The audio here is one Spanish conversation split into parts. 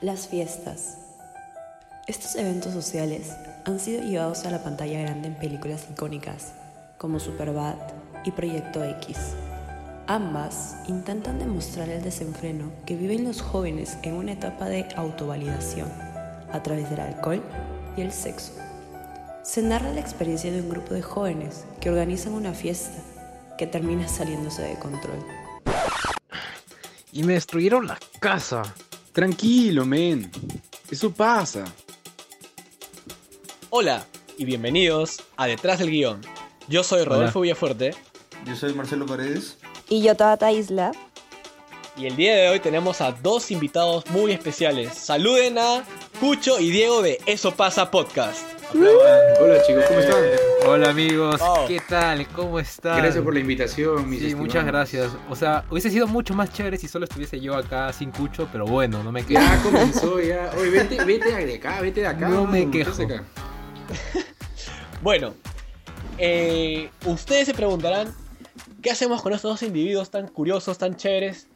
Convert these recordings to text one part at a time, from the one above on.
Las fiestas. Estos eventos sociales han sido llevados a la pantalla grande en películas icónicas como Superbad y Proyecto X. Ambas intentan demostrar el desenfreno que viven los jóvenes en una etapa de autovalidación a través del alcohol y el sexo. Se narra la experiencia de un grupo de jóvenes que organizan una fiesta que termina saliéndose de control. Y me destruyeron la casa. Tranquilo, men. Eso pasa. Hola y bienvenidos a Detrás del Guión. Yo soy Rodolfo Villafuerte Yo soy Marcelo Paredes. Y yo, Tabata Isla. y el día de hoy tenemos a dos invitados muy especiales. Saluden a Cucho y Diego de Eso Pasa Podcast. Hola chicos, ¿cómo están? Hola amigos, Oh. ¿qué tal? ¿Cómo están? Gracias por la invitación, mis Sí, estimados. muchas gracias. O sea, hubiese sido mucho más chévere si solo estuviese yo acá sin cucho, pero bueno, no me quejo. Ya comenzó, ya. Oye, vete, vete de acá, vete de acá. No me quejo. acá. Bueno, eh, ustedes se preguntarán, ¿qué hacemos con estos dos individuos tan curiosos, tan chéveres,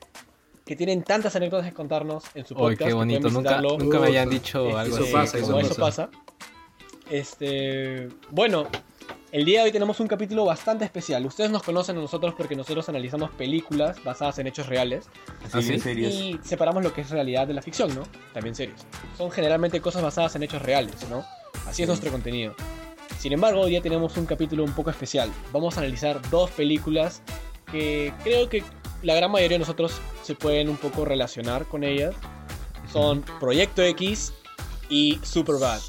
que tienen tantas anécdotas que contarnos en su podcast? qué que bonito, nunca, nunca me habían dicho Este, algo eso así. pasa, qué eso pasa. Este, bueno, el día de hoy tenemos un capítulo bastante especial. Ustedes nos conocen a nosotros porque nosotros analizamos películas basadas en hechos reales y separamos lo que es realidad de la ficción, ¿no? También series. Son generalmente cosas basadas en hechos reales, ¿no? Así es nuestro contenido. Sin embargo, hoy día tenemos un capítulo un poco especial. Vamos a analizar dos películas que creo que la gran mayoría de nosotros se pueden un poco relacionar con ellas. Son Proyecto X y Superbad.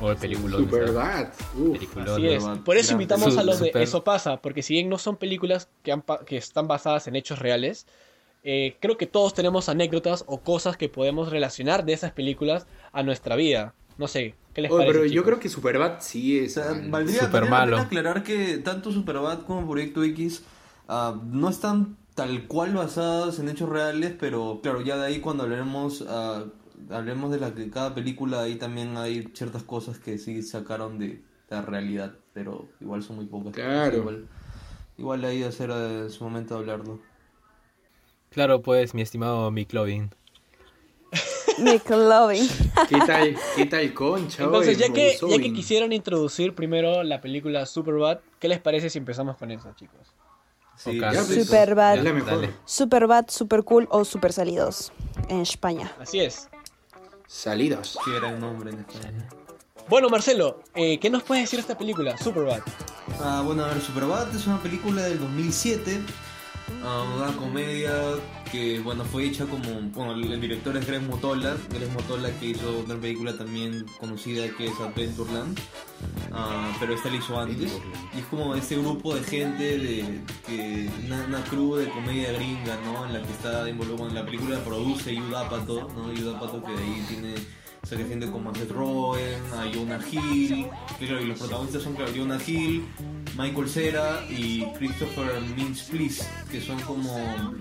O el película. Super bad. Uf. Así es. Superbad, Por eso invitamos a los de Super- Eso pasa, porque si bien no son películas que, han pa- que están basadas en hechos reales, eh, creo que todos tenemos anécdotas o cosas que podemos relacionar de esas películas a nuestra vida. No sé, ¿qué les Oye, parece? pero yo creo que Superbad sí O es. sea, valdría, Súper valdría la malo. aclarar que tanto Superbad como Proyecto X ah, no están tal cual basadas en hechos reales, pero claro, ya de ahí cuando hablaremos, ah, hablemos de la que cada película, ahí también hay ciertas cosas que sí sacaron de la realidad, pero igual son muy pocas. Claro. Igual, igual ahí de ser eh, su momento de hablarlo. Claro, pues, mi estimado Mick Lovin. McLovin. ¿Qué tal? ¿Qué tal concha? Entonces, ya que, ya que quisieron introducir primero la película Superbad, ¿qué les parece si empezamos con eso, chicos? Sí, Superbad. Es la mejor. Dale. Superbad, super cool o super salidos. En España. Así es. Salidas. Qué gran nombre en España. Bueno, Marcelo, eh, ¿qué nos puedes decir de esta película, Superbad? Ah, bueno, a ver, Superbad es una película del 2007, una comedia que, bueno, fue hecha como, bueno, el, director es Greg Motola, Greg Motola que hizo una película también conocida que es Adventureland, ah, pero esta la hizo antes, y es como este grupo de gente de, que, una, una crew de comedia gringa, ¿no? En la que está involucrado, en la película produce Judd Apatow, ¿no? Judd Apatow que de ahí tiene sale gente como Seth Rogen, a Jonah Hill, que claro, y los protagonistas son claro, Jonah Hill, Michael Cera y Christopher Mintz-Please, que son como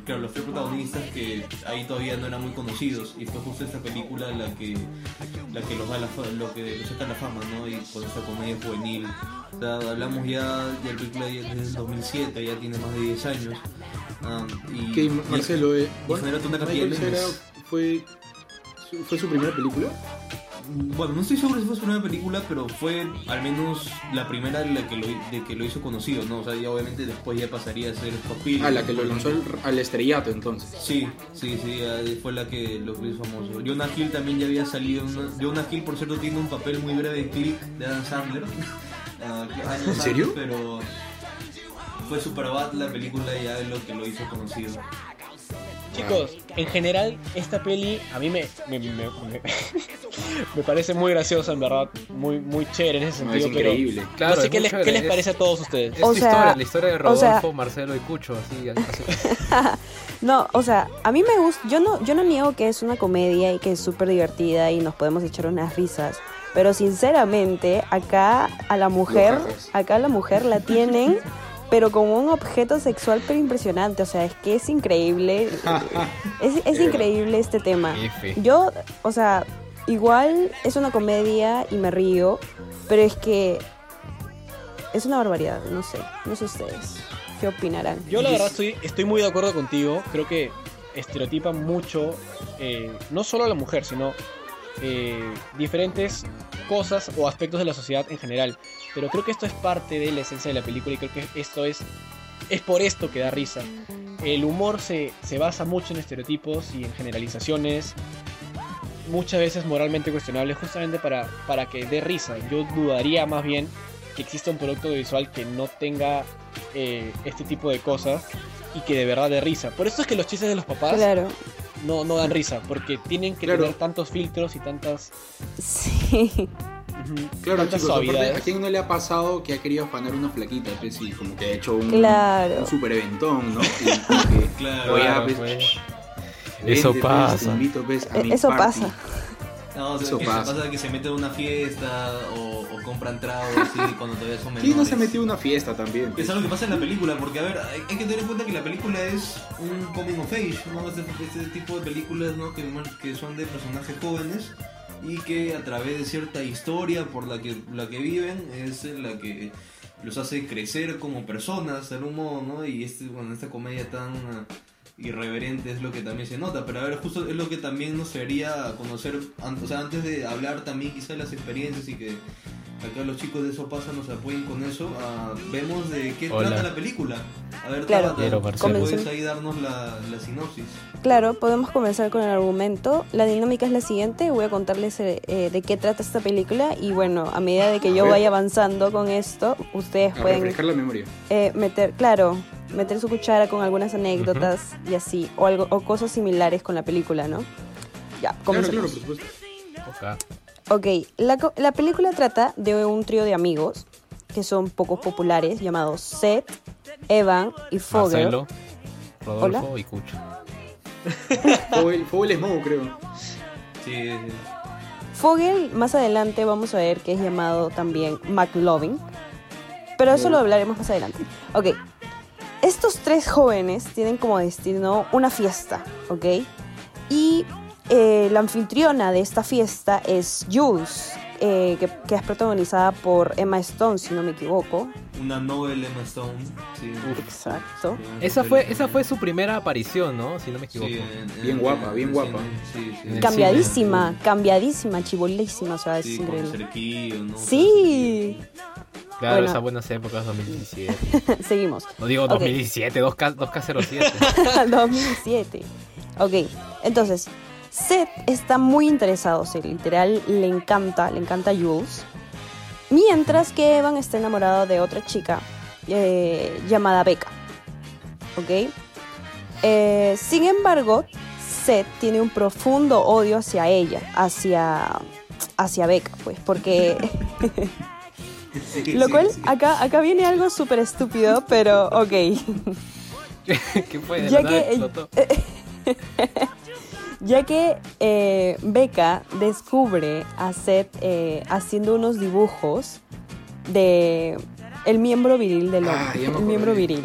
claro, los tres protagonistas que ahí todavía no eran muy conocidos y fue justo esta película la que la que los da la lo que los saca la fama, ¿no? Y con esta comedia juvenil. O sea, hablamos ya de la película desde el 2007, ya tiene más de 10 años. Ah, y, Que Marcelo, eh, y genera una cantidad Michael de Cera memes. fue, fue su primera película. Bueno, no estoy seguro si fue su primera película, pero fue al menos la primera de, la que, lo, de que lo hizo conocido, ¿no? O sea, ya obviamente después ya pasaría a ser Scott Pilgrim. Ah, la que lo lanzó al, al estrellato entonces. Sí, sí, sí, fue la que lo hizo famoso. Jonah Hill también ya había salido. una- Jonah Hill, por cierto, tiene un papel muy breve en Click de Adam Sandler. Ah, ¿En antes, serio? pero fue Superbad la película ya lo que lo hizo conocido. Chicos, en general, esta peli a mí me, me, me- me- me parece muy graciosa, en verdad. Muy, muy chévere en ese No, sentido. es increíble. Pero Claro, no sé es qué les, qué les es- parece a todos ustedes. Es O sea, historia, la historia de o Rodolfo, sea- Marcelo y Cucho, así. así. No, o sea, a mí me gusta, yo no, yo no niego que es una comedia y que es súper divertida y nos podemos echar unas risas. Pero sinceramente, acá a la mujer, acá a la mujer la tienen, pero como un objeto sexual pero impresionante. O sea, es que es increíble. Es, es increíble este tema. Yo, o sea, igual es una comedia y me río, pero es que es una barbaridad, no sé, no sé ustedes. ¿Qué opinarán? Yo la verdad estoy, estoy muy de acuerdo contigo. Creo que estereotipan mucho, eh, no solo a la mujer, sino eh, diferentes cosas o aspectos de la sociedad en general. Pero creo que esto es parte de la esencia de la película y creo que esto es, es por esto que da risa. El humor se, se basa mucho en estereotipos y en generalizaciones, muchas veces moralmente cuestionables, justamente para, para que dé risa. Yo dudaría más bien que exista un producto visual que no tenga eh, este tipo de cosas y que de verdad dé risa. Por eso es que los chistes de los papás Claro. no, no dan risa, porque tienen que Claro. tener tantos filtros y tantas... Sí. Claro, chicos, aparte. ¿a quién no le ha pasado que ha querido afanar una flaquita, pues, y como que ha hecho un, Claro. un super eventón, ¿no? Y como que, Claro, oye, Claro, pues, pues. vente, Eso pues, pasa. te invito, pues, a E- mi Eso party. pasa. No, o sea, Eso que pasa. pasa que se mete a una fiesta o, o compran tragos así cuando todavía son menores. ¿Quién no se metió a una fiesta también? Pues? es algo que pasa en la película, porque a ver, hay, hay que tener en cuenta que la película es un coming of age, ¿no? Este, este tipo de películas, ¿no? Que, que son de personajes jóvenes y que a través de cierta historia por la que, la que viven es la que los hace crecer como personas, de algún modo, ¿no? Y este, bueno, esta comedia tan ah, irreverente es lo que también se nota, pero a ver, justo es lo que también nos haría conocer, o sea, antes de hablar también quizás de las experiencias y que acá los chicos de Eso Pasa nos apoyen con eso, ah, vemos de qué Hola. trata la película. A ver, Claro. Tabata. ¿puedes ahí darnos la, la sinopsis? Claro, podemos comenzar con el argumento. La dinámica es la siguiente. Voy a contarles eh, eh, de qué trata esta película y bueno, a medida de que A yo ver. vaya avanzando con esto, ustedes A pueden refrescar la memoria. eh, meter, claro, meter su cuchara con algunas anécdotas y así, o algo, o cosas similares con la película, ¿no? Ya, Claro, comencemos. claro, por supuesto. Ojalá. Ok, la, co- la película trata de un trío de amigos que son poco populares llamados Seth, Evan y Fogel. Marcelo, Rodolfo Hola. y Cucho. Fue el, fue el Smoke, creo. Sí, sí. Fogel, más adelante vamos a ver que es llamado también McLovin, pero eso lo hablaremos más adelante. Ok, estos tres jóvenes tienen como destino una fiesta, ¿ok? Y eh, la anfitriona de esta fiesta es Jules, eh, que, que es protagonizada por Emma Stone, si no me equivoco. Una novela Emma Stone. Sí. Exacto. Sí, Esa fue, esa fue su primera aparición, ¿no? Si no me Sí, equivoco. en- Bien en- guapa, bien en guapa. Cambiadísima, cambiadísima, chibolísima, o sea, es Sí, con increíble. cerquillo, ¿no? Sí, Claro, Bueno. esas buenas épocas, 2017. seguimos. No digo Ok. 2017, 2K, 2K07. 2007. Ok, entonces, Seth está muy interesado, o sea, literal le encanta, le encanta Jules. Mientras que Evan está enamorado de otra chica eh, llamada Becca. Ok. Eh, sin embargo, Seth tiene un profundo odio hacia ella, hacia, hacia Becca, pues, porque lo cual acá, acá viene algo súper estúpido, pero ok. ¿Qué fue? De Ya que-. Ya que eh, Becca descubre a Seth eh, haciendo unos dibujos de el miembro viril del Ah, hombre. me el miembro viril.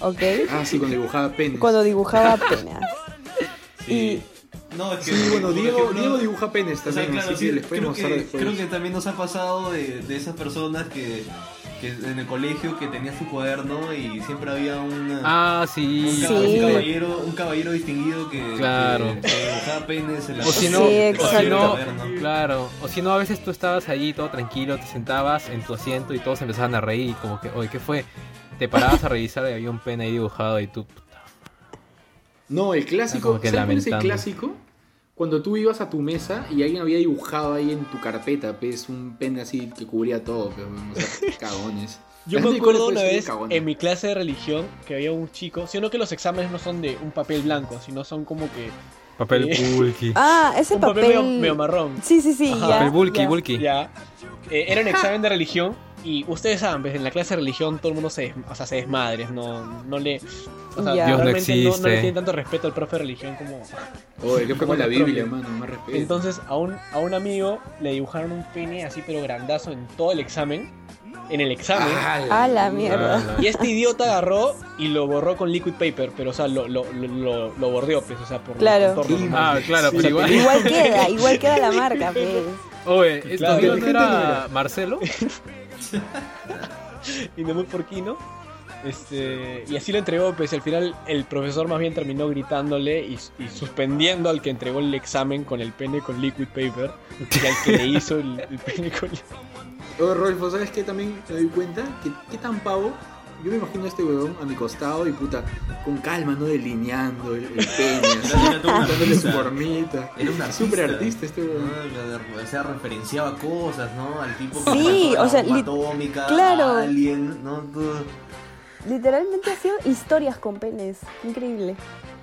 ¿Ok? Ah, sí, cuando dibujaba penes. Cuando dibujaba penas. Sí. No, es que. Sí, bueno, Diego, ejemplo, Diego dibuja penes O sea, también, claro, así sí, que les podemos creo, mostrar que, después. creo que también nos ha pasado de, de esas personas que, que en el colegio que tenía su cuaderno y siempre había una, Ah, un, sí. ca- Sí. un caballero, un caballero distinguido que, Claro. que, que dibujaba penes en la O si Sí, no, o si no, claro, o si no, a veces tú estabas allí todo tranquilo, te sentabas en tu asiento y todos empezaban a reír y como que, oye, ¿qué fue? Te parabas a revisar y había un pen ahí dibujado y tú, puta, No, el clásico, ¿sabes cuál es el clásico? Cuando tú ibas a tu mesa y alguien había dibujado ahí en tu carpeta, pues, un pene así que cubría todo, pero, o sea, cagones. Yo me acuerdo una vez en mi clase de religión que había un chico, sino que los exámenes no son de un papel blanco, sino son como que papel Sí. bulky. Ah, es el un papel, papel. medio, medio marrón. Sí, sí, sí. Ajá. ya, papel bulky, ya. bulky. Ya. Eh, era un examen de religión y ustedes saben, pues, en la clase de religión todo el mundo se, des- o sea, se desmadre, no, no le... O sea. Dios no realmente no, no le tienen tanto respeto al profe de religión como... Oye, ¿qué fue con la Como Biblia, mano? Más respeto. Entonces a un, a un amigo le dibujaron un pene así pero grandazo en todo el examen. En el examen. A la mierda. Ah, Y este idiota agarró y lo borró con liquid paper, pero o sea, lo, lo, lo, lo, lo bordeó, pues, o sea, por Claro. Sí. Ah, claro, Sí, pero igual. Igual queda, igual queda la marca, pues. Oye, ¿esto Claro. no Inteligente no era era. Marcelo? Y de muy porquino. Este, y así lo entregó, pues y al final el profesor más bien terminó gritándole y, y suspendiendo al que entregó el examen con el pene con liquid paper y al que le hizo el, el pene con Oye, Rolfo, ¿sabes qué? También me doy cuenta que qué tan pavo. Yo me imagino a este huevón a mi costado y puta, con calma, ¿no? Delineando el, el pene, dándole su formita. Era un artista. Súper artista este huevón. Ah, O sea, referenciaba cosas, ¿no? Al tipo que Sí, o sea, atómica, claro. a Alien, ¿no? Todo. Literalmente ha sido historias con penes. Increíble.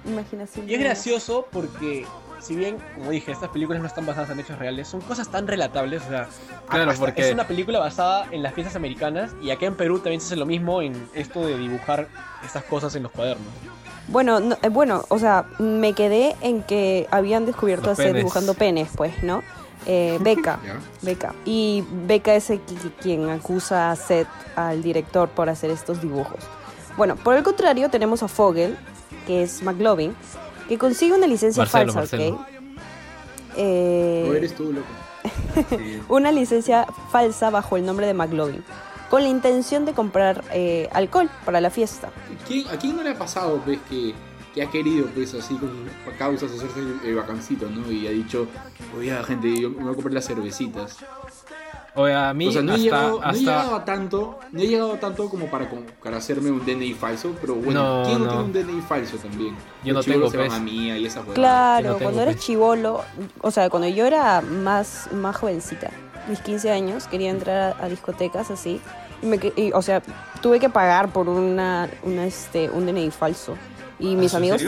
Imaginación. Y es gracioso porque, si bien, como dije, estas películas no están basadas en hechos reales, son cosas tan relatables. O sea, Claro, porque- es una película basada en las fiestas americanas y acá en Perú también se hace lo mismo en esto de dibujar estas cosas en los cuadernos. Bueno, no- eh, bueno, o sea, me quedé en que habían descubierto a Los Seth penes. dibujando penes, pues, ¿no? Eh, Becca, Ya. Becca. Y Becca es el qui- quien acusa a Seth, al director, por hacer estos dibujos. Bueno, por el contrario, tenemos a Fogel, que es McLovin, que consigue una licencia Marcelo, falsa, Marcelo. ¿ok? Eh, O eres tú, loco. Una licencia falsa bajo el nombre de McLovin, con la intención de comprar eh, alcohol para la fiesta. ¿Quién- ¿A quién no le ha pasado, pues, que, que ha querido, pues, así con causas hacerse el, el vacancito, ¿no? Y ha dicho, oye, gente, yo me voy a comprar las cervecitas. A mí o sea, no he, hasta, llegado, no he llegado a tanto, no he llegado a tanto como para, para hacerme un DNI falso, pero bueno, No, ¿quién no, tiene un DNI falso también? Yo Los no tengo, se van a mía y esa. Claro, tengo, cuando eres chivolo, o sea, cuando yo era más, más jovencita, mis 15 años, quería entrar a, a discotecas así, y me, y, o sea, tuve que pagar por una, una este, un DNI falso. Y mis ¿en amigos,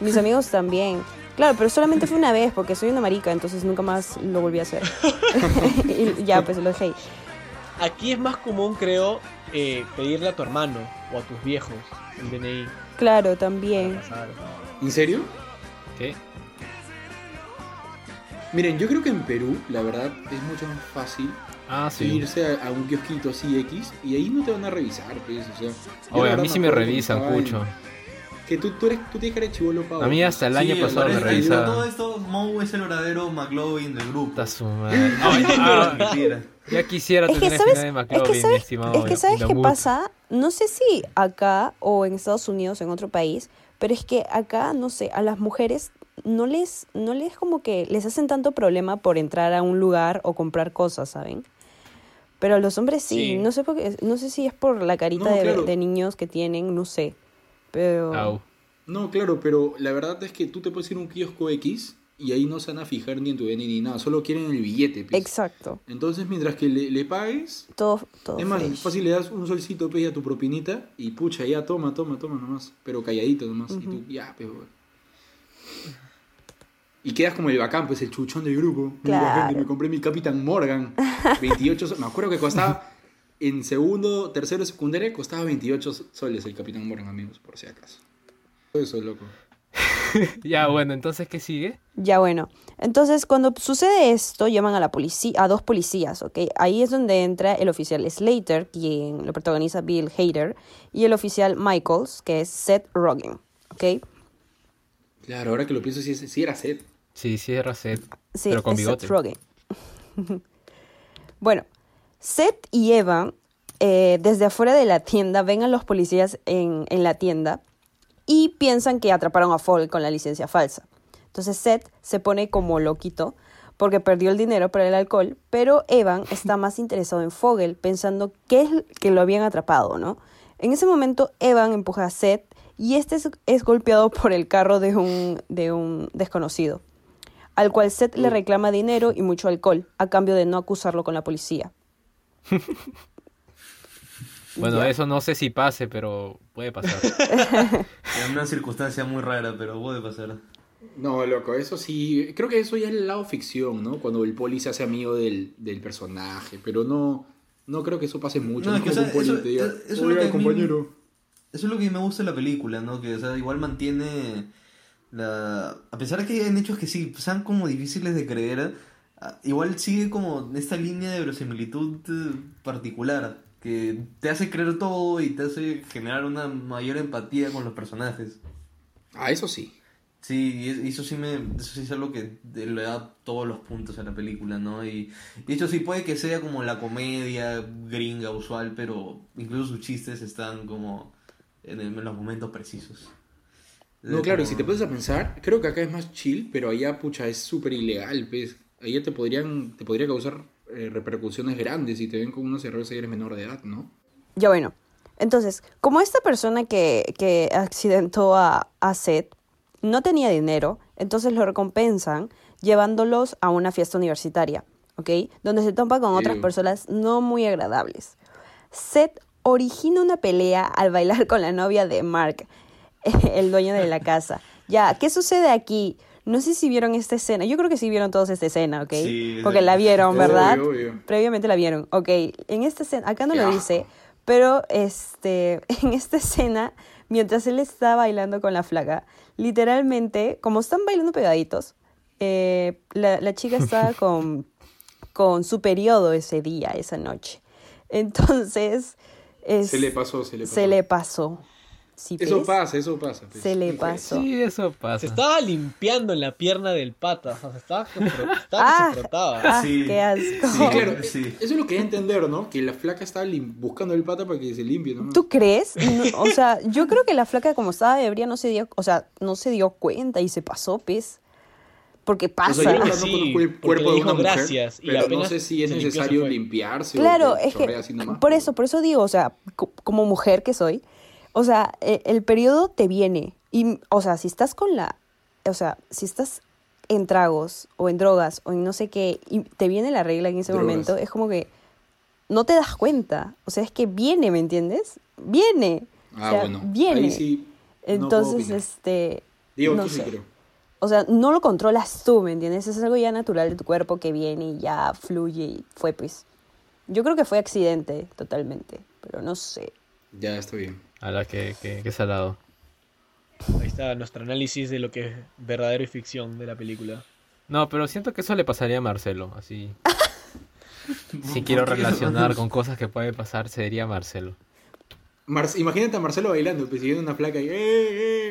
mis amigos también. Claro, pero solamente fue una vez porque soy una marica, entonces nunca más lo volví a hacer. y ya, pues lo dejé. Aquí es más común, creo, eh, pedirle a tu hermano o a tus viejos el DNI. Claro, también. ¿En serio? ¿Qué? Miren, yo creo que en Perú, la verdad, es mucho más fácil Ah, sí. irse a, a un kiosquito así X y ahí no te van a revisar, pues, o sea. Oye, a mí sí me revisan, Cucho. en- Que tú, tú, eres, tú tienes chivolo, pavo. A mí hasta el año Sí, pasado me es- pero Todo esto, Moe es el verdadero McLovin del grupo. Puta su madre. No, ya, ah, Mentira. ya quisiera Es que tener el sabes, de es McLovin, que mi sabes, estimado es que sabes qué pasa, no sé si acá o en Estados Unidos, en otro país, pero es que acá, no sé, a las mujeres no les, no les como que les hacen tanto problema por entrar a un lugar o comprar cosas, ¿saben? Pero a los hombres sí, Sí. no sé por qué- no sé si es por la carita No, de, claro. de niños que tienen, no sé. Pero Au. No, claro, pero la verdad es que tú te puedes ir a un kiosco X y ahí no se van a fijar ni en tu DNI ni nada, solo quieren el billete. pues. exacto, Entonces, mientras que le, le pagues, todo todo es más fresh. fácil le das un solcito pues, a tu propinita y pucha, ya toma, toma, toma nomás, pero calladito nomás. Y tú, ya, pues. Y quedas como el bacán, pues el chuchón del grupo. Mira, Claro. gente, me compré mi Capitán Morgan. 28 soles. Me acuerdo que costaba, en segundo, tercero, secundaria, costaba 28 soles el Capitán Morgan, amigos, por si acaso. Eso, loco. Ya, bueno, entonces, ¿qué sigue? Ya bueno, entonces cuando sucede esto llaman a la policía, a dos policías, ¿ok? Ahí es donde entra el oficial Slater, quien lo protagoniza Bill Hader, y el oficial Michaels, que es Seth Rogen, ¿ok? Claro, ahora que lo pienso, sí, era Seth. Sí, sí, era Seth. Sí, pero con es bigote. Seth Rogen. bueno, Seth y Eva, eh, desde afuera de la tienda, ven a los policías en, en la tienda y piensan que atraparon a Fogel con la licencia falsa. Entonces Seth se pone como loquito porque perdió el dinero para el alcohol, pero Evan está más interesado en Fogel, pensando que es que lo habían atrapado, ¿no? En ese momento, Evan empuja a Seth y este es, es golpeado por el carro de un, de un desconocido, al cual Seth le reclama dinero y mucho alcohol, a cambio de no acusarlo con la policía. Bueno, Ya. eso no sé si pase, pero puede pasar. Es una circunstancia muy rara, pero puede pasar. No, loco, eso sí. Creo que eso ya es el lado ficción, ¿no? Cuando el poli se hace amigo del, del personaje. Pero no, no creo que eso pase mucho. No, No, es que, o sea, poli eso- te diga, eso es lo "Oiga, que a mí- compañero. Eso es lo que me gusta de la película, ¿no? Que, o sea, igual mantiene la... A pesar de que hay hechos que sí sean como difíciles de creer, igual sigue como esta línea de verosimilitud eh, particular, que te hace creer todo y te hace generar una mayor empatía con los personajes. Ah, eso sí. Sí, eso sí me, eso sí es algo que le da todos los puntos a la película, ¿no? Y, de hecho sí puede que sea como la comedia gringa usual, pero incluso sus chistes están como en, el- en los momentos precisos. No, claro, y si te pones a pensar, creo que acá es más chill, pero allá, pucha, es súper ilegal, pues. Allá te podrían, te podría causar eh, repercusiones grandes si te ven con unos errores y eres menor de edad, ¿no? Ya bueno. Entonces, como esta persona que, que accidentó a, a Seth no tenía dinero, entonces lo recompensan llevándolos a una fiesta universitaria, ¿ok? Donde se topa con otras Ew. personas no muy agradables. Seth origina una pelea al bailar con la novia de Mark, el dueño de la casa. Ya, ¿qué sucede aquí? No sé si vieron esta escena. Yo creo que sí vieron todos esta escena, ¿ok? Sí, Porque la vieron, ¿verdad? obvio. Previamente la vieron. Ok, en esta escena, acá no lo dice, pero este, en esta escena, mientras él está bailando con la flaca, literalmente, como están bailando pegaditos, eh, la, la chica está con, con su periodo ese día, esa noche. Entonces, es- Se le pasó, se le pasó. se le pasó. ¿Sí Eso ves? pasa, eso pasa. pues. Se le pasó. Sí, eso pasa. Se estaba limpiando en la pierna del pata. O sea, se estaba, estaba Ah. se frotaba. Ah, Sí. qué asco. Sí, claro. Sí. Eso es lo que hay que entender, ¿no? Que la flaca estaba buscando el pata para que se limpie, ¿no? ¿Tú crees? No, o sea, yo creo que la flaca como estaba ebria no se dio, o sea, no se dio cuenta y se pasó, pez. Porque O pasa. sea, yo verdad Sí, no conozco el cuerpo de una mujer, gracias, y pero no sé si es necesario limpiarse Claro, o que es que por eso, por eso digo, o sea, co- como mujer que soy, o sea, e- el periodo te viene y, o sea, si estás con la, o sea, si estás en tragos o en drogas o en no sé qué y te viene la regla en ese Drogas. momento, es como que no te das cuenta, o sea, es que viene, ¿me entiendes? Viene, Ah, o sea, bueno. viene. Ahí sí. no puedo Entonces, opinar. este, Digo, no tú sí creo. O sea, no lo controlas tú, ¿me entiendes? Es algo ya natural de tu cuerpo que viene y ya fluye y fue pues. Yo creo que fue accidente totalmente, pero no sé. Ya, está bien. A la que, que, que salado. Ahí está nuestro análisis de lo que es verdadero y ficción de la película. No, pero siento que eso le pasaría a Marcelo, así. Si quiero relacionar con cosas que puede pasar, sería Marcelo. Mar- Imagínate a Marcelo bailando, persiguiendo una flaca y... ¡Eh,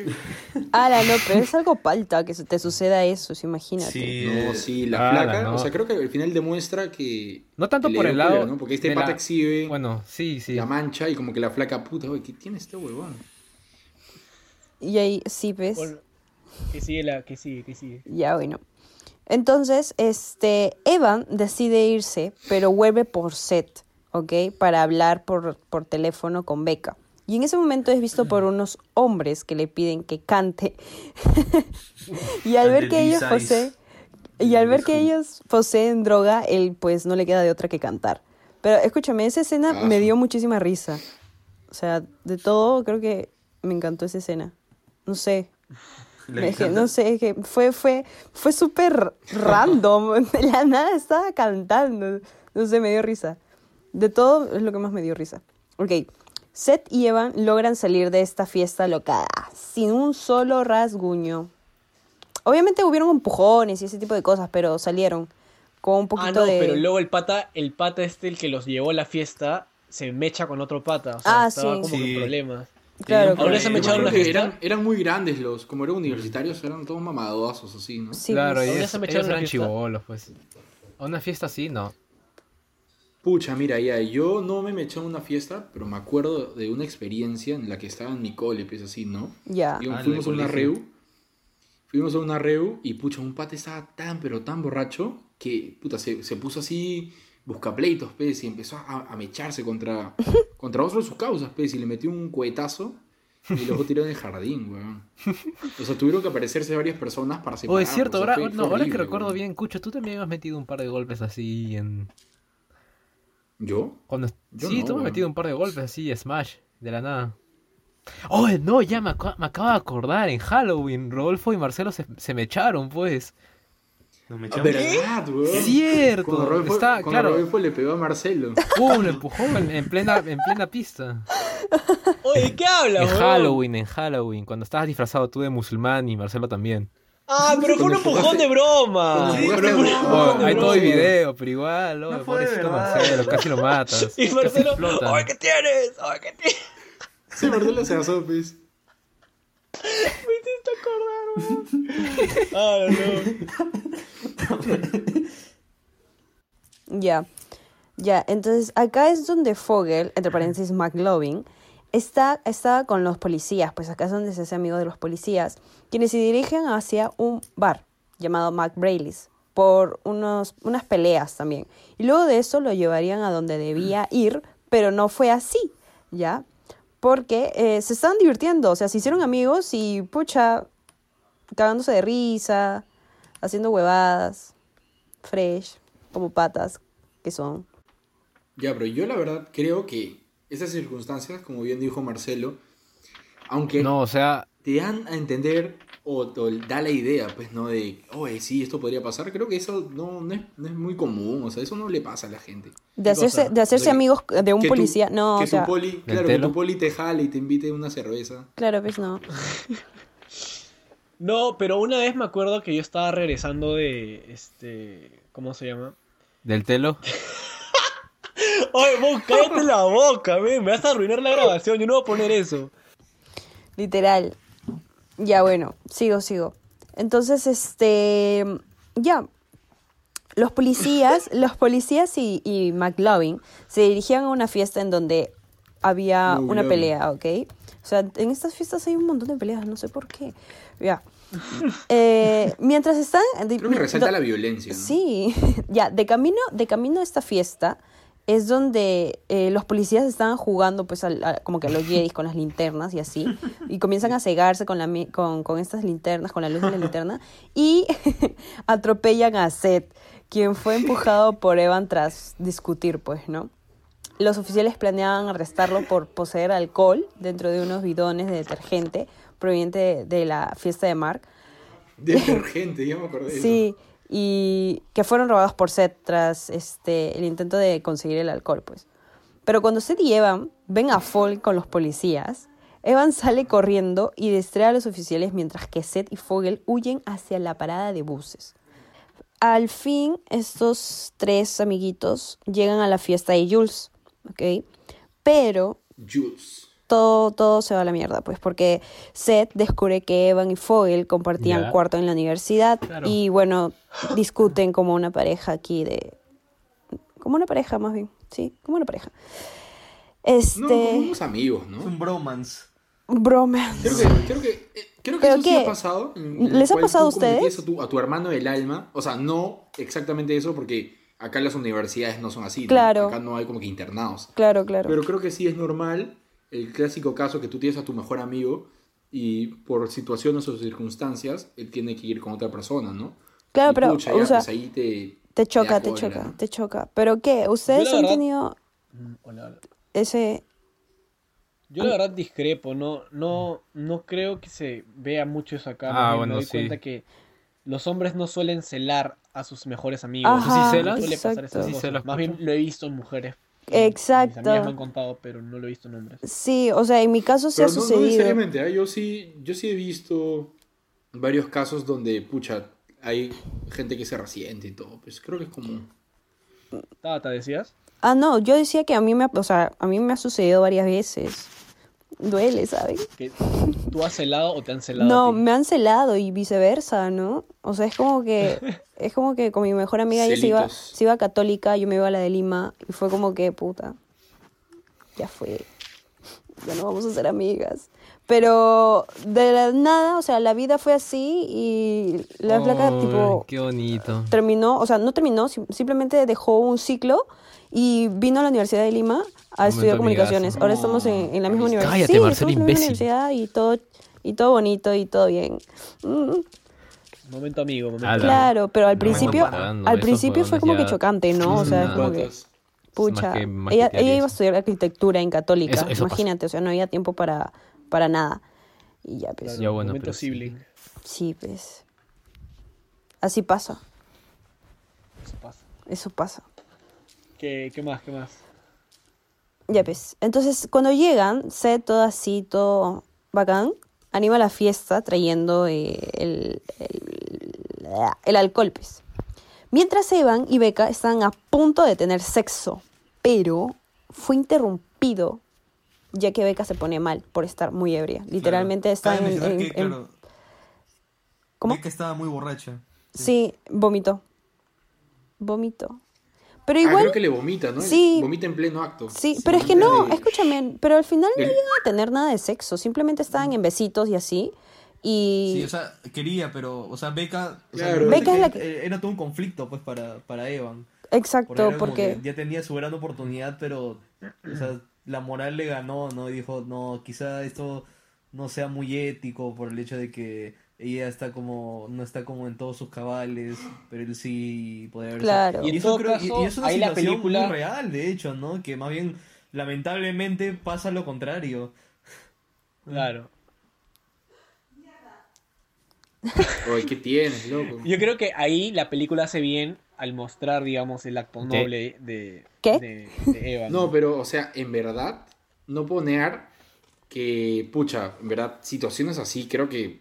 eh! Ala, no, pero es algo palta que se te suceda eso, sí, imagínate. Sí, No, eh, sí, la Ah, flaca... no. O sea, creo que al final demuestra que... No tanto por el lado. ¿no? Porque este pata la- exhibe Bueno, sí, sí. la mancha y como que la flaca puta, oye, ¿qué tiene este huevón? Y ahí sí, ves. Bueno, que sigue la, que sigue, que sigue. Ya, bueno. Entonces, este, Evan decide irse, pero vuelve por set, ¿ok? Para hablar por, por teléfono con Becca. Y en ese momento es visto por unos hombres que le piden que cante. y al ver que ellos poseen, y al ver que ellos poseen droga, él pues no le queda de otra que cantar. Pero escúchame, esa escena me dio muchísima risa. O sea, de todo creo que me encantó esa escena. No sé, es que, no sé, es que fue, fue, fue súper random. De la nada estaba cantando. No sé, me dio risa. De todo es lo que más me dio risa. Ok. Seth y Evan logran salir de esta fiesta locada sin un solo rasguño. Obviamente hubieron empujones y ese tipo de cosas, pero salieron con un Ah, poquito no, de... pero luego el pata, el pata este, el que los llevó a la fiesta, se mecha con otro pata. O sea, Ah, estaba sí. como Sí. problemas. Claro, Ahora claro. se me echaron una fiesta. eran, eran muy grandes los, como eran universitarios, eran todos mamadosos así, ¿no? Sí, claro, pues. ¿Ahora ellos, se me ellos echaron eran una fiesta? chivolos, pues. A una fiesta así, no. Pucha, mira, ya, yo no me eché a una fiesta, pero me acuerdo de una experiencia en la que estaba en mi cole, pues así, ¿no? Ya. Ah, en fuimos a una reu. Fuimos a una reu y pucha, un pate estaba tan pero tan borracho que puta, se, se puso así buscapleitos, pues, y empezó a, a mecharse contra, contra otro de sus causas, pues, y le metió un cohetazo y luego tiró en el jardín, weón. O sea, tuvieron que aparecerse varias personas para Oh, separarlos. es cierto, o sea, ahora, fue- no, fue ahora que recuerdo weón. bien, Cucho, tú también has metido un par de golpes así en... ¿Yo? Cuando... Yo sí, no, tú me has metido un par de golpes así, Smash, de la nada. Oh, no, ya me, acaba- me acabo de acordar, en Halloween, Rodolfo y Marcelo se, se me echaron, pues. Nos Ah, mechamos. ¿Verdad, weón? Cierto, Cuando Rodolfo, está, cuando claro. Rodolfo le pegó a Marcelo. ¡Pum! Lo empujó en, en plena, en plena pista. Oye, ¿qué hablas, En? Halloween, en Halloween, cuando estabas disfrazado tú de musulmán y Marcelo también. Ah, pero fue un empujón de broma. Sí, pero hay todo el video, pero igual, oh, No pobrecito. Marcelo, casi lo matas. Y Marcelo. ¡ay, qué tienes! ¡ay, qué tienes! Sí, Marcelo se asó, pues. Me hiciste acordar, weón. Ah, no. Ya, ya, entonces acá es donde Fogel, entre paréntesis McLovin, está, está con los policías, pues acá es donde se hace amigo de los policías, quienes se dirigen hacia un bar llamado Mac Brayley's por unos, unas peleas también. Y luego de eso lo llevarían a donde debía ir, pero no fue así, ¿ya? Porque eh, se estaban divirtiendo, o sea, se hicieron amigos y, pucha, cagándose de risa, haciendo huevadas, fresh, como patas que son. Ya, pero yo la verdad creo que esas circunstancias, como bien dijo Marcelo, aunque No, o sea, te dan a entender o, o da la idea, pues, ¿no? De, oye, sí, esto podría pasar. Creo que eso no, no, es, no es muy común, o sea, eso no le pasa a la gente. De hacerse, de hacerse O sea, que- amigos de un tu- policía, no, que o sea, tu poli, claro, que tu poli te jale y te invite una cerveza. claro, pues no. No, pero una vez me acuerdo que yo estaba regresando de. Este. ¿Cómo se llama? del telo. Oye, vos cállate la boca, men, me vas a arruinar la grabación, yo no voy a poner eso. Literal. Ya, bueno, sigo, sigo. Entonces, este, ya. Los policías, los policías y, y McLovin se dirigían a una fiesta en donde había una pelea, ¿ok? O sea, en estas fiestas hay un montón de peleas, no sé por qué. Ya. Eh, mientras están... Creo que resalta la violencia, ¿no? Sí, ya, de camino, de camino a esta fiesta es donde eh, los policías estaban jugando pues al- a- como que a los Jedis con las linternas y así, y comienzan a cegarse con, la, con, con estas linternas, con la luz de la linterna, y atropellan a Seth, quien fue empujado por Evan tras discutir, pues, ¿no? Los oficiales planeaban arrestarlo por poseer alcohol dentro de unos bidones de detergente proveniente de, de la fiesta de Mark. Detergente, ya me acordé. de eso. Y que fueron robados por Seth tras este el intento de conseguir el alcohol, pues. Pero cuando Seth y Evan ven a Fogel con los policías, Evan sale corriendo y distrae a los oficiales mientras que Seth y Fogel huyen hacia la parada de buses. Al fin, estos tres amiguitos llegan a la fiesta de Jules, ¿ok? Pero Juice. todo, todo se va a la mierda, pues, porque Seth descubre que Evan y Fogel compartían Ya. cuarto en la universidad Claro. y, bueno, discuten como una pareja aquí de... Como una pareja, más bien, sí, como una pareja. Este... No, como unos amigos, Es ¿no? un bromance. Bromance. Creo que, creo que, eh, creo que ¿Pero eso sí ha pasado. ¿Les ha pasado tú a ustedes? A tu, a tu hermano del alma. O sea, no exactamente eso, porque acá las universidades no son así. ¿no? Claro. Acá no hay como que internados. Claro, claro. Pero creo que sí es normal el clásico caso que tú tienes a tu mejor amigo y por situaciones o circunstancias él tiene que ir con otra persona, ¿no? Claro, pero, pucha, o sea, pues ahí te, te choca, te choca, ¿no? te choca. ¿Pero qué? ¿Ustedes han verdad- tenido Mm, Hola, hola. ese... Yo la verdad discrepo, no, no, no creo que se vea mucho eso acá. Ah, bueno, me doy sí. cuenta que los hombres no suelen celar a sus mejores amigos. Ajá, ¿Tú sí celas? suele pasar esas. Sí cosas. Más bien lo he visto en mujeres. Exacto. Mis amigas me han contado, pero no lo he visto en hombres. Sí, o sea, en mi caso sí Pero ha no, no sucedido. necesariamente, ¿eh? yo, sí, yo sí he visto varios casos donde, pucha, hay gente que se resiente y todo. Pues creo que es común. Tata, ¿decías? Ah, no, yo decía que a mí me, ha- o sea, a mí me ha sucedido varias veces. Duele, ¿saben? ¿Que ¿Tú has celado o te han celado? No, a ti? me han celado y viceversa, ¿no? O sea, es como que es como que con mi mejor amiga ella se iba, se iba a católica, yo me iba a la de Lima y fue como que puta. Ya fue. Ya no vamos a ser amigas. Pero de la nada, o sea, la vida fue así y la placa Ay, tipo Qué bonito. terminó, o sea, no terminó, sim- simplemente dejó un ciclo y vino a la Universidad de Lima a Momento estudiar comunicaciones. amigazo. Ahora estamos en, en la misma universidad. Cállate, sí, Marcelo, estamos en la misma universidad y todo, y todo bonito y todo bien. Mm, Momento amigo, momento claro, pero al No, principio, al principio fue como que chocante, ¿no? O sea, es como que. Pucha, Más que- más ella, que ella iba a estudiar arquitectura en católica, Eso- eso pasa. imagínate, o sea, no había tiempo para, para nada. Y ya, pues, Claro, Ya, bueno, pero sí. pues, así pasa, Eso pasa. eso pasa. ¿Qué, ¿Qué más? ¿Qué más? Ya pues, entonces cuando llegan, Seth todo así, todo bacán, anima la fiesta trayendo eh, el, el, el alcohol, pues. Mientras Evan y Becca están a punto de tener sexo, pero fue interrumpido ya que Becca se pone mal por estar muy ebria. Literalmente está Cabe en... en- que, en- claro, ¿Cómo? Becca estaba muy borracha. Sí, vomitó. Vomitó. Pero Ah, igual, creo que le vomita, ¿no? Sí. Vomita en pleno acto. sí, pero es que no, de- escúchame, pero al final no llegan a tener nada de sexo, simplemente estaban en besitos y así. Y Sí, o sea, quería, pero, o sea, Beca, o sea, Claro. es la que que- era todo un conflicto, pues, para, para Evan. exacto, Porque, porque que ya tenía su gran oportunidad, pero, o sea, la moral le ganó, ¿no? Y dijo, no, quizá esto no sea muy ético por el hecho de que ella está como, no está como en todos sus cabales, pero él sí podría haber Claro. Y en eso todo creo- y- caso, y es una ahí la situación película- muy real, de hecho, ¿no? Que más bien, lamentablemente, pasa lo contrario. Claro. Oye, ¿qué tienes, loco? Yo creo que ahí la película hace bien al mostrar, digamos, el acto noble de, ¿Qué? de, de Eva. No, pero, o sea, en verdad, no puedo negar que, pucha, en verdad, situaciones así creo que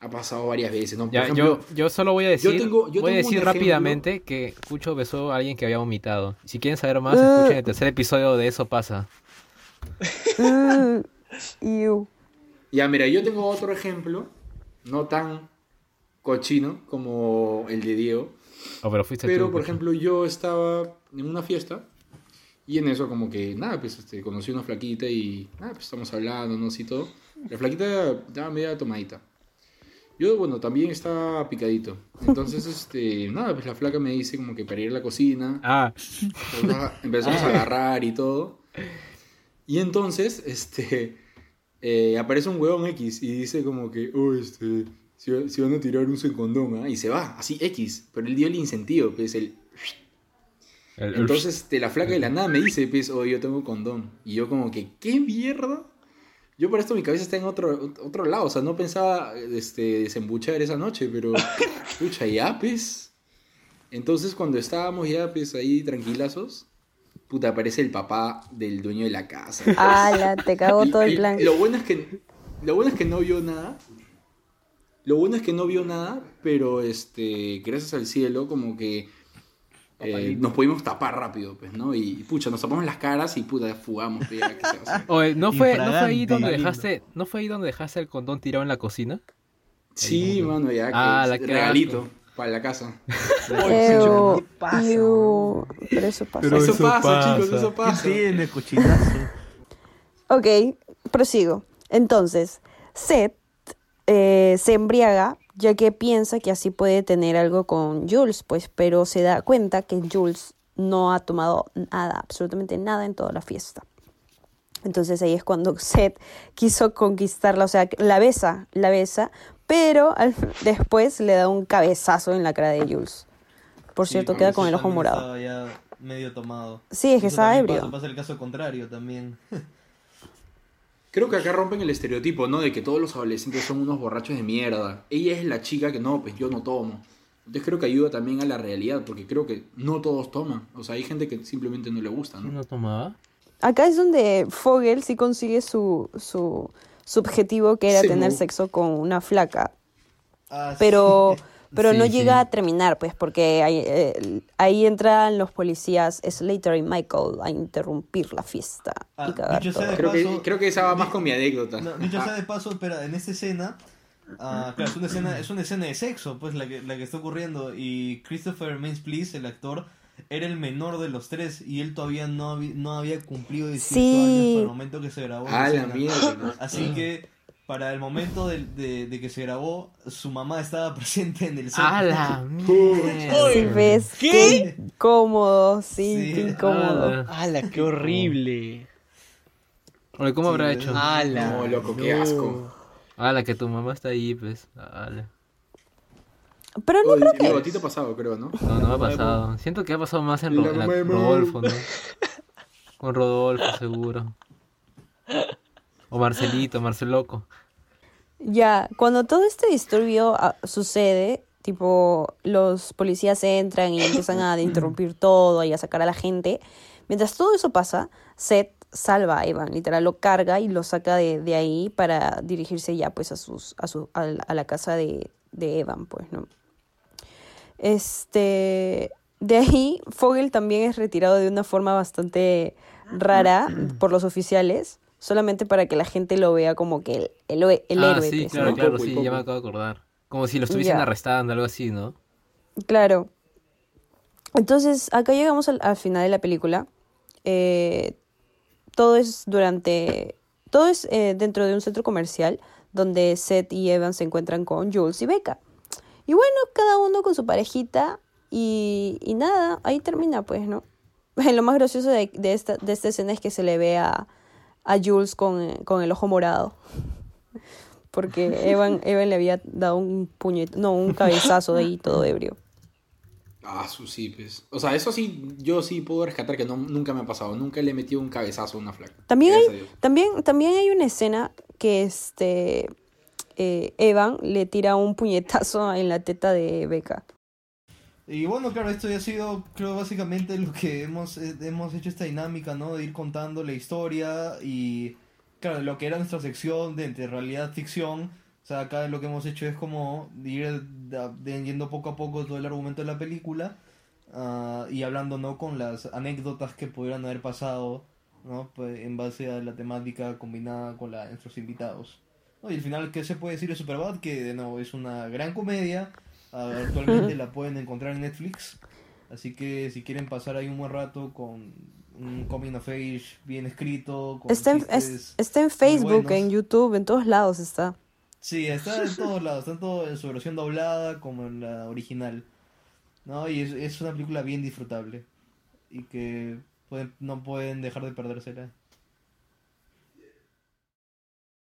ha pasado varias veces, ¿no? Por Ya, ejemplo, yo, yo solo voy a decir, tengo- yo voy a decir ejemplo. rápidamente que Pucho besó a alguien que había vomitado. Si quieren saber más, Ah. escuchen el tercer episodio de Eso pasa. Ew. Ya, mira, yo tengo otro ejemplo, no tan cochino como el de Diego, Oh, pero fuiste pero tú, por Pucho. ejemplo yo estaba en una fiesta y en eso como que, nada, pues este, conocí una flaquita y, nada, pues estamos hablando, ¿no? Así todo. La flaquita estaba media tomadita. Yo, bueno, también estaba picadito. Entonces, este, nada, pues la flaca me dice como que para ir a la cocina. Ah, Empezamos a- empezamos a agarrar y todo. Y entonces, este, eh, aparece un huevón X y dice como que, oh, este, si, va- si van a tirar usen condón, ¿ah? Y se va, así X. Pero él dio el incentivo, pues, el... el- el- Entonces, este, la flaca de la nada me dice, pues, oh, yo tengo condón. Y yo como que, ¿qué mierda? Yo por esto mi cabeza está en otro, otro lado, o sea, no pensaba este, desembuchar esa noche, pero, pucha, ya, pues. Entonces, cuando estábamos ya, pues, ahí tranquilazos, puta, aparece el papá del dueño de la casa. Ala, te cagó todo el plan. Lo bueno es que, lo bueno es que no vio nada. Lo bueno es que no vio nada, pero este, gracias al cielo, como que eh, nos pudimos tapar rápido, pues, ¿no? Y, pucha, nos tapamos las caras y puta, fugamos, pues. Oye, ¿no fue, ¿no fue ahí donde dejaste, no fue ahí donde dejaste el condón tirado en la cocina? Sí, mano, ya, que Ah, la que regalito para la casa. Ew, ¿Qué pasa, ew. Pero eso pasa. Pero eso, eso pasa, pasa. chicos, eso pasa. tiene, cochinazo? Ok, prosigo. Entonces, Seth eh, se embriaga ya que piensa que así puede tener algo con Jules, pues, pero se da cuenta que Jules no ha tomado nada, absolutamente nada en toda la fiesta. Entonces ahí es cuando Seth quiso conquistarla, o sea, la besa, la besa, pero al- después le da un cabezazo en la cara de Jules. Por cierto, queda con el ojo morado. Estaba ya medio tomado. Sí, es que Eso estaba también ebrio. Pasa, pasa el caso contrario también. Creo que acá rompen el estereotipo, ¿no? De que todos los adolescentes son unos borrachos de mierda. Ella es la chica que no, pues yo no tomo. Entonces creo que ayuda también a la realidad, porque creo que no todos toman. O sea, hay gente que simplemente no le gusta, ¿no? ¿No tomaba? Acá es donde Fogel sí consigue su, su, su objetivo, que era Sí, tener sexo con una flaca. Ah, sí. Pero, pero Sí, no sí. llega a terminar, pues, porque ahí, eh, ahí entran los policías Slater y Michael a interrumpir la fiesta Ah, y cagar todo. Creo que, paso- creo que esa va más con mi anécdota. No, dicho sea Ah, de paso, espera, en esta escena, ah, claro, es una escena, es una escena de sexo, pues la que, la que está ocurriendo. Y Christopher Mintz Please, el actor, era el menor de los tres y él todavía no, habi- no había cumplido 18 Sí. años para el momento que se grabó. la a la escena. mierda. Así que para el momento de, de- de que se grabó, su mamá estaba presente en el set. ¡A la mierda! Sí, ves, qué incómodo, sí, Sí. qué incómodo. Ah, ¡Hala, qué horrible! Oye, ¿cómo habrá Sí, hecho? Ah, ¡Hala! No, loco, qué asco. Ah, la que tu mamá está ahí, pues. Ala. Pero no Oye, creo que... a ti te ha pasado, creo, ¿no? No, no me ha pasado. Siento que ha pasado más en, Ro- La. Rodolfo, ¿no? Con Rodolfo, seguro. O Marcelito, Marceloco. Ya, cuando todo este disturbio ah, sucede, tipo, los policías entran y empiezan a interrumpir todo y a sacar a la gente. Mientras todo eso pasa, Seth salva a Evan, literal, lo carga y lo saca de, de ahí para dirigirse ya, pues, a, sus, a, su, a, la- a la casa de, de Evan, pues, ¿no? Este, de ahí, Fogel también es retirado de una forma bastante rara por los oficiales, solamente para que la gente lo vea como que el, el, héroe- el ah, héroe, sí, pues, claro, ¿no? claro, sí, ya me acabo de acordar. Como si lo estuviesen Ya. arrestando, algo así, ¿no? Claro. Entonces, acá llegamos al, al final de la película. Eh, todo es durante. Todo es eh, dentro de un centro comercial donde Seth y Evan se encuentran con Jules y Becca. Y bueno, cada uno con su parejita. Y, y nada, ahí termina, pues, ¿no? Lo más gracioso de, de esta, de esta escena es que se le ve a, a Jules con, eh, con el ojo morado. Porque Evan, Evan le había dado un puñet, no, un cabezazo de ahí todo ebrio. Ah, su sí, pues. O sea, eso sí, yo sí puedo rescatar que no, nunca me ha pasado. Nunca le he metido un cabezazo a una flaca. También hay, también, también hay una escena que este eh, Evan le tira un puñetazo en la teta de Becca. Y bueno, claro, esto ya ha sido, creo, básicamente lo que hemos, eh, hemos hecho esta dinámica, ¿no? De ir contando la historia y, claro, lo que era nuestra sección de entre realidad ficción. O sea, acá lo que hemos hecho es como ir yendo poco a poco todo el argumento de la película ah, y hablando, ¿no? Con las anécdotas que pudieran haber pasado, ¿no? Pues, en base a la temática combinada con la nuestros invitados. ¿No? Y al final, ¿qué se puede decir de Superbad? Que, de nuevo, es una gran comedia. Ah, actualmente la pueden encontrar en Netflix. Así que si quieren pasar ahí un buen rato con un coming of age bien escrito, con Está en, es- está en Facebook, en YouTube, en todos lados está. Sí, está en todos lados, tanto en su versión doblada como en la original. ¿No? Y es, es una película bien disfrutable. Y que pueden- no pueden dejar de perdérsela.